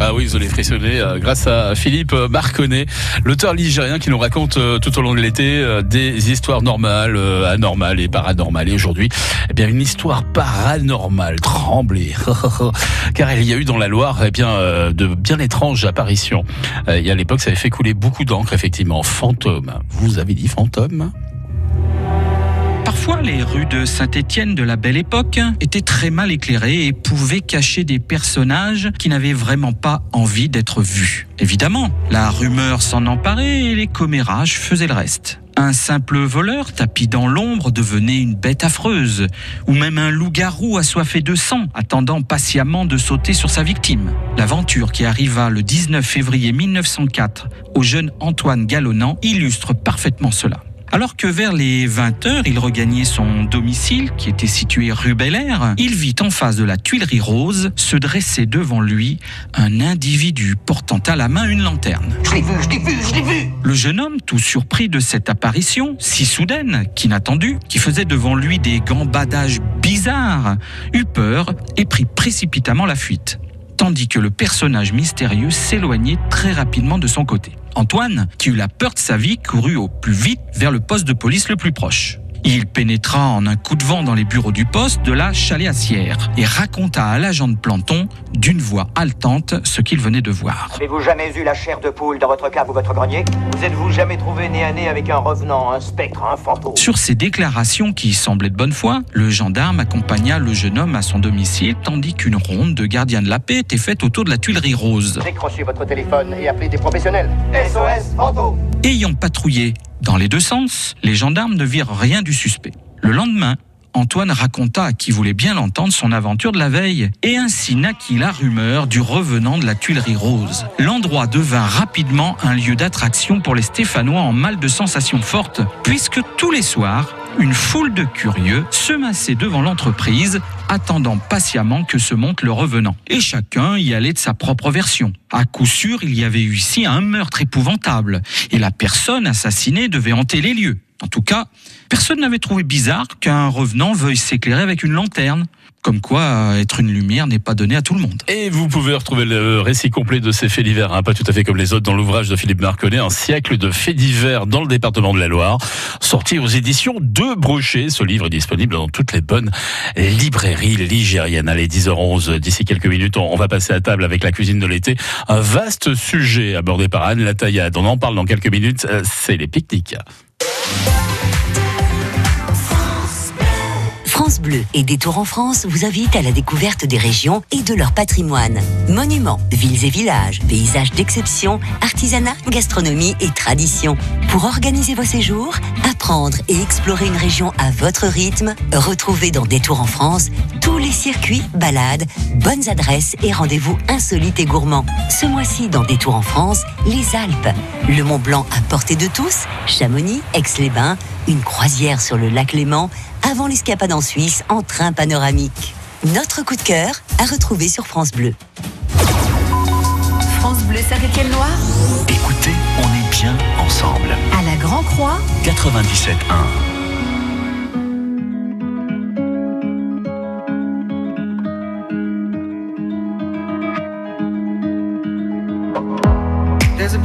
Ah oui, vous allez frissonner euh, grâce à Philippe Marconnet, l'auteur ligérien qui nous raconte euh, tout au long de l'été euh, des histoires normales, anormales et paranormales. Et aujourd'hui, eh bien, une histoire paranormale, tremblée. Car il y a eu dans la Loire, eh bien, de bien étranges apparitions. Et à l'époque, ça avait fait couler beaucoup d'encre, effectivement. Fantôme. Vous avez dit fantôme? Les rues de Saint-Étienne de la Belle Époque étaient très mal éclairées et pouvaient cacher des personnages qui n'avaient vraiment pas envie d'être vus. Évidemment, la rumeur s'en emparait et les commérages faisaient le reste. Un simple voleur tapis dans l'ombre devenait une bête affreuse, ou même un loup-garou assoiffé de sang attendant patiemment de sauter sur sa victime. L'aventure qui arriva le 19 février 1904 au jeune Antoine Galonnan illustre parfaitement cela. Alors que vers les 20 heures, il regagnait son domicile, qui était situé rue Bel Air, il vit en face de la Tuilerie Rose se dresser devant lui un individu portant à la main une lanterne. Je l'ai vu, je l'ai vu, je l'ai vu Le jeune homme, tout surpris de cette apparition, si soudaine, qu'inattendu, qui faisait devant lui des gambadages bizarres, eut peur et prit précipitamment la fuite tandis que le personnage mystérieux s'éloignait très rapidement de son côté. Antoine, qui eut la peur de sa vie, courut au plus vite vers le poste de police le plus proche. Il pénétra en un coup de vent dans les bureaux du poste de la Chaléassière et raconta à l'agent de planton, d'une voix haletante, ce qu'il venait de voir. Avez-vous jamais eu la chair de poule dans votre cave ou votre grenier? Vous êtes-vous jamais trouvé nez à nez avec un revenant, un spectre, un fantôme? Sur ces déclarations qui semblaient de bonne foi, le gendarme accompagna le jeune homme à son domicile tandis qu'une ronde de gardiens de la paix était faite autour de la Tuilerie Rose. Décrochez votre téléphone et appelez des professionnels. SOS fantôme Ayant patrouillé dans les deux sens, les gendarmes ne virent rien du suspect. Le lendemain, Antoine raconta à qui voulait bien l'entendre son aventure de la veille et ainsi naquit la rumeur du revenant de la Tuilerie Rose. L'endroit devint rapidement un lieu d'attraction pour les Stéphanois en mal de sensations fortes puisque tous les soirs, une foule de curieux se massait devant l'entreprise, attendant patiemment que se monte le revenant. Et chacun y allait de sa propre version. À coup sûr, il y avait eu ici un meurtre épouvantable, et la personne assassinée devait hanter les lieux. En tout cas, personne n'avait trouvé bizarre qu'un revenant veuille s'éclairer avec une lanterne. Comme quoi, être une lumière n'est pas donné à tout le monde. Et vous pouvez retrouver le récit complet de ces faits divers, hein, pas tout à fait comme les autres, dans l'ouvrage de Philippe Marconnet, Un siècle de faits divers dans le département de la Loire, sorti aux éditions de Brochet. Ce livre est disponible dans toutes les bonnes librairies ligériennes. Allez, 10h11, d'ici quelques minutes, on va passer à table avec la cuisine de l'été. Un vaste sujet abordé par Anne Lataillade. On en parle dans quelques minutes, euh, c'est les pique-niques. Bleu et Détour en France vous invitent à la découverte des régions et de leur patrimoine. Monuments, villes et villages, paysages d'exception, artisanat, gastronomie et tradition. Pour organiser vos séjours, apprendre et explorer une région à votre rythme, retrouvez dans Détour en France tous les circuits, balades, bonnes adresses et rendez-vous insolites et gourmands. Ce mois-ci dans Détour en France, les Alpes, le Mont Blanc à portée de tous, Chamonix, Aix-les-Bains, une croisière sur le lac Léman, avant l'escapade en Suisse en train panoramique. Notre coup de cœur à retrouver sur France Bleu. France Bleu Saint-Étienne-Loire Écoutez, on est bien ensemble. À la Grand Croix 97.1.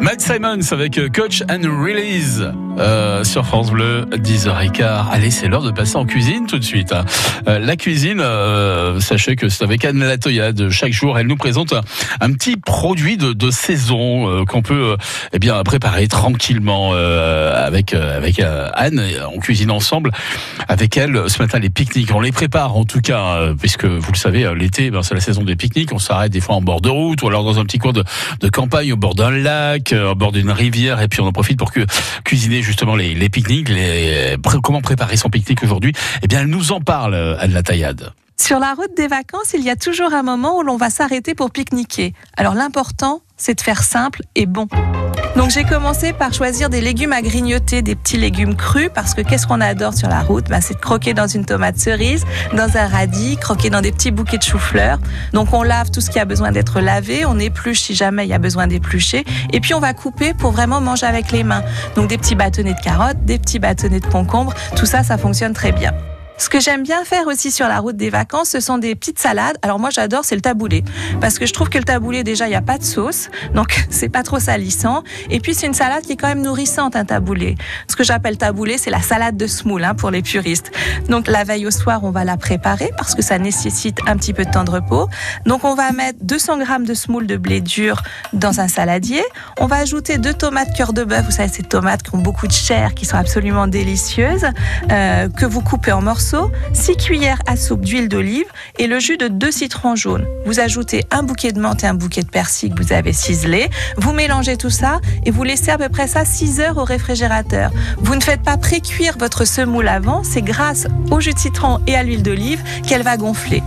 Matt Simons avec euh, Coach and Release euh, sur France Bleu, 10h15. Allez, c'est l'heure de passer en cuisine tout de suite. Euh, la cuisine, euh, sachez que c'est avec Anne Latoyade. Chaque jour, elle nous présente un, petit produit de, de saison euh, qu'on peut euh, eh bien préparer tranquillement euh, avec avec Anne. On cuisine ensemble avec elle. Ce matin, les pique-niques, on les prépare en tout cas, puisque vous le savez, l'été, ben, c'est la saison des pique-niques. On s'arrête des fois en bord de route ou alors dans un petit coin de, campagne au bord d'un lac, au bord d'une rivière, et puis on en profite pour que cuisiner justement les, pique-niques. Comment préparer son pique-nique aujourd'hui? Eh bien, elle nous en parle, Anne Lataillade. Sur la route des vacances, il y a toujours un moment où l'on va s'arrêter pour pique-niquer. Alors l'important, c'est de faire simple et bon. Donc j'ai commencé par choisir des légumes à grignoter, des petits légumes crus, parce que qu'est-ce qu'on adore sur la route? Bah, C'est de croquer dans une tomate cerise, dans un radis, croquer dans des petits bouquets de chou-fleur. Donc on lave tout ce qui a besoin d'être lavé, on épluche si jamais il y a besoin d'éplucher, et puis on va couper pour vraiment manger avec les mains. Donc des petits bâtonnets de carottes, des petits bâtonnets de concombres, tout ça, ça fonctionne très bien. Ce que j'aime bien faire aussi sur la route des vacances, ce sont des petites salades. Alors moi j'adore, c'est le taboulé. Parce que je trouve que le taboulé, déjà, il n'y a pas de sauce. Donc c'est pas trop salissant. Et puis c'est une salade qui est quand même nourrissante, un taboulé. Ce que j'appelle taboulé, c'est la salade de semoule hein, pour les puristes. Donc la veille au soir, on va la préparer parce que ça nécessite un petit peu de temps de repos. Donc on va mettre 200 grammes de semoule de blé dur dans un saladier. On va ajouter deux tomates cœur de bœuf. Vous savez, ces tomates qui ont beaucoup de chair, qui sont absolument délicieuses, euh, que vous coupez en morceaux. 6 cuillères à soupe d'huile d'olive et le jus de deux citrons jaunes. Vous ajoutez un bouquet de menthe et un bouquet de persil que vous avez ciselé. Vous mélangez tout ça et vous laissez à peu près ça 6 heures au réfrigérateur. Vous ne faites pas pré-cuire votre semoule avant, c'est grâce au jus de citron et à l'huile d'olive qu'elle va gonfler.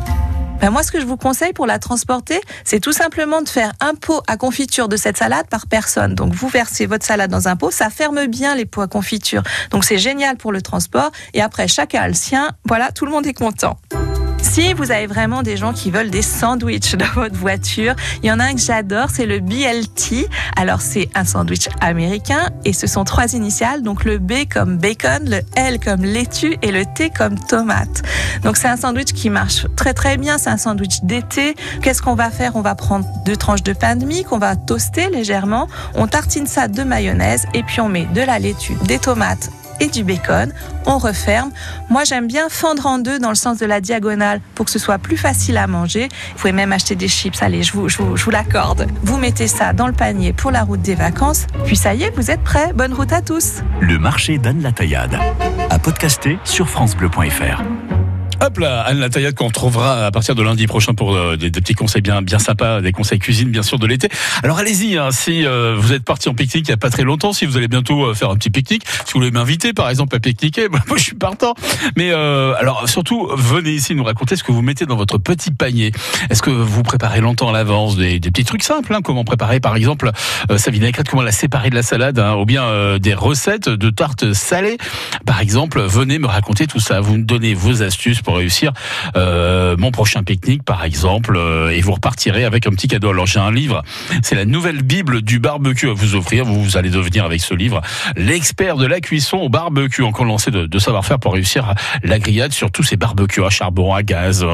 Ben moi, ce que je vous conseille pour la transporter, c'est tout simplement de faire un pot à confiture de cette salade par personne. Donc, vous versez votre salade dans un pot, ça ferme bien les pots à confiture. Donc, c'est génial pour le transport. Et après, chacun a le sien. Voilà, tout le monde est content. Si vous avez vraiment des gens qui veulent des sandwichs dans votre voiture, il y en a un que j'adore, c'est le BLT. Alors c'est un sandwich américain et ce sont trois initiales, donc le B comme bacon, le L comme laitue et le T comme tomate. Donc c'est un sandwich qui marche très très bien, c'est un sandwich d'été. Qu'est-ce qu'on va faire? On va prendre deux tranches de pain de mie qu'on va toaster légèrement, on tartine ça de mayonnaise et puis on met de la laitue, des tomates du bacon. On referme. Moi, j'aime bien fendre en deux dans le sens de la diagonale pour que ce soit plus facile à manger. Vous pouvez même acheter des chips. Allez, je vous, je vous, je vous l'accorde. Vous mettez ça dans le panier pour la route des vacances. Puis ça y est, vous êtes prêts. Bonne route à tous. Le marché d'Anne Lataillade. À podcaster sur FranceBleu.fr. Hop là, Anne Lataillade qu'on retrouvera à partir de lundi prochain pour euh, des, petits conseils bien bien sympas, des conseils cuisine bien sûr de l'été. Alors allez-y, hein, si euh, vous êtes parti en pique-nique il y a pas très longtemps, si vous allez bientôt euh, faire un petit pique-nique, si vous voulez m'inviter par exemple à pique-niquer, moi je suis partant. Mais euh, alors surtout venez ici nous raconter ce que vous mettez dans votre petit panier. Est-ce que vous préparez longtemps à l'avance des, des petits trucs simples, hein, comment préparer par exemple sa vinaigrette, comment la séparer de la salade, hein, ou bien des recettes de tartes salées par exemple. Venez me raconter tout ça. Vous me donnez vos astuces pour réussir euh, mon prochain pique-nique, par exemple, euh, et vous repartirez avec un petit cadeau. Alors j'ai un livre, c'est la nouvelle Bible du barbecue à vous offrir. Vous, vous allez devenir avec ce livre l'expert de la cuisson au barbecue, encore lancé de, de savoir-faire pour réussir la grillade sur tous ces barbecues à charbon, à gaz,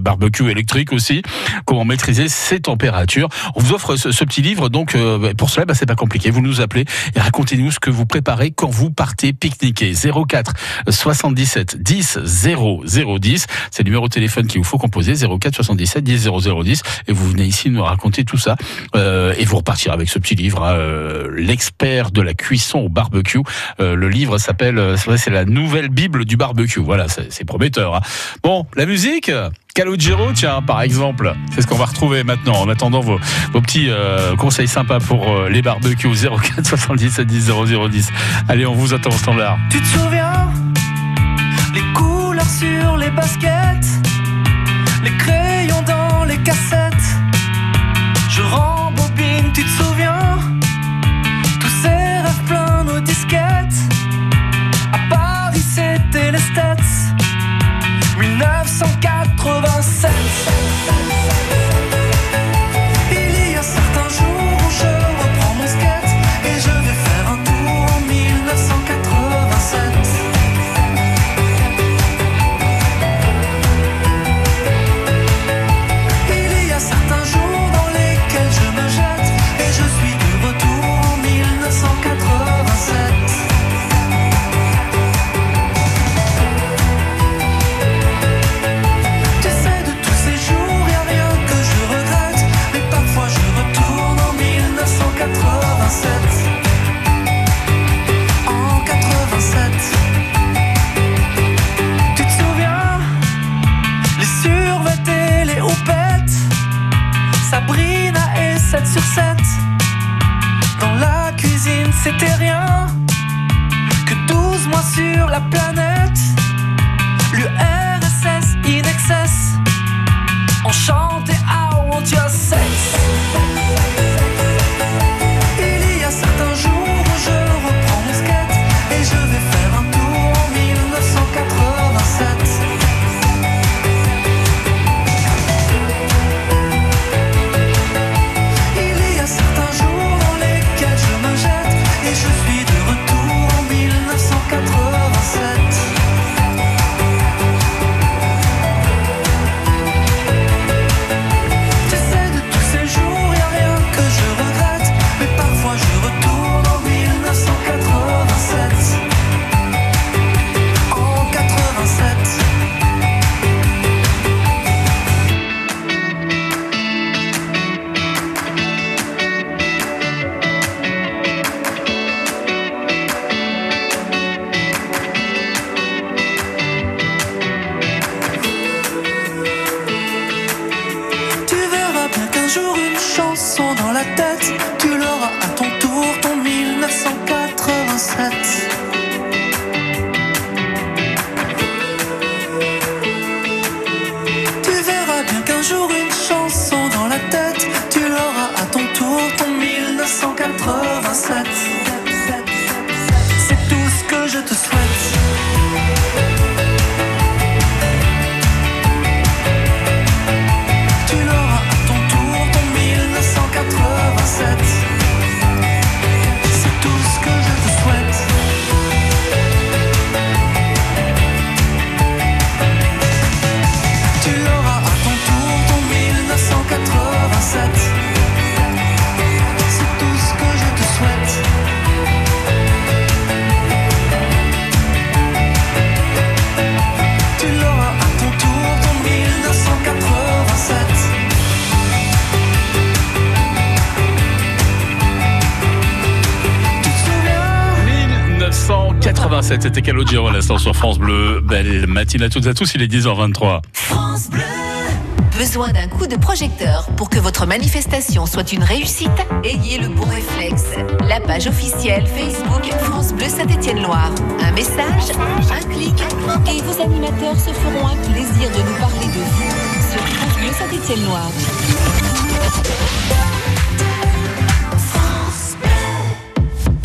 barbecue électrique aussi. Comment maîtriser ses températures? On vous offre ce, petit livre, donc euh, pour cela, bah, c'est pas compliqué. Vous nous appelez et racontez-nous ce que vous préparez quand vous partez pique-niquer. 04 77 10 0 010. C'est le numéro de téléphone qu'il vous faut composer. 04 77 10 0 010. Et vous venez ici nous raconter tout ça. Euh, et vous repartirez avec ce petit livre, hein, euh, l'expert de la cuisson au barbecue. Euh, le livre s'appelle, c'est la nouvelle Bible du barbecue. Voilà, c'est prometteur. hein. Bon, la musique. Calogero, tiens, par exemple, c'est ce qu'on va retrouver maintenant. En attendant vos, petits conseils sympas pour les barbecues 04 77 10 00 10. Allez, on vous attend au standard. Tu te souviens Les couleurs sur les baskets. Les sur 7. Dans la cuisine, c'était rien. Que 12 mois sur la planète. L'URSS in excess On chante 7, c'était Calogero à l'instant sur France Bleu. Belle matinée à toutes et à tous, il est 10h23. France Bleu. Besoin d'un coup de projecteur pour que votre manifestation soit une réussite? Ayez le bon réflexe. La page officielle Facebook France Bleu Saint-Étienne-Loire. Un message, un clic, et vos animateurs se feront un plaisir de nous parler de vous sur France Bleu Saint-Étienne-Loire.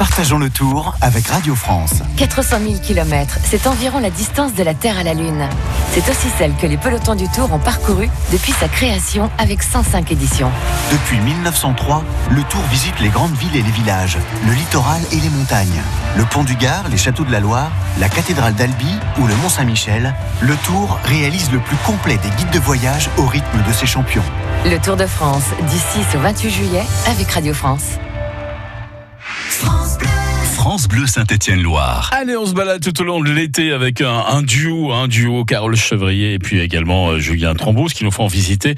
Partageons le tour avec Radio France. 400 000 km, c'est environ la distance de la Terre à la Lune. C'est aussi celle que les pelotons du Tour ont parcourue depuis sa création avec 105 éditions. Depuis 1903, le Tour visite les grandes villes et les villages, le littoral et les montagnes. Le pont du Gard, les châteaux de la Loire, la cathédrale d'Albi ou le Mont Saint-Michel, le Tour réalise le plus complet des guides de voyage au rythme de ses champions. Le Tour de France, du 6 au 28 juillet avec Radio France. France Bleu Saint-Étienne-Loire. Allez, on se balade tout au long de l'été avec un, duo, un duo Carole Chevrier et puis également euh, Julien Trambos qui nous font visiter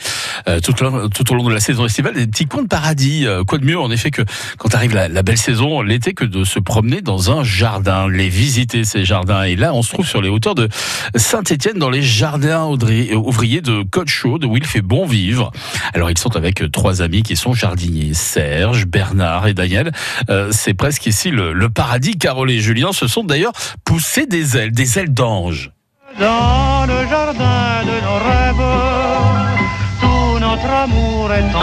euh, tout, tout au long de la saison estivale des petits coins paradis. Euh, quoi de mieux en effet que quand arrive la, belle saison l'été que de se promener dans un jardin, les visiter ces jardins. Et là, on se trouve sur les hauteurs de Saint-Étienne dans les jardins ouvriers de Côte Chaude où il fait bon vivre. Alors ils sont avec trois amis qui sont jardiniers, Serge, Bernard et Daniel. Euh, C'est presque ici le, le paradis. Carole et Julien se sont d'ailleurs poussés des ailes, des ailes d'ange.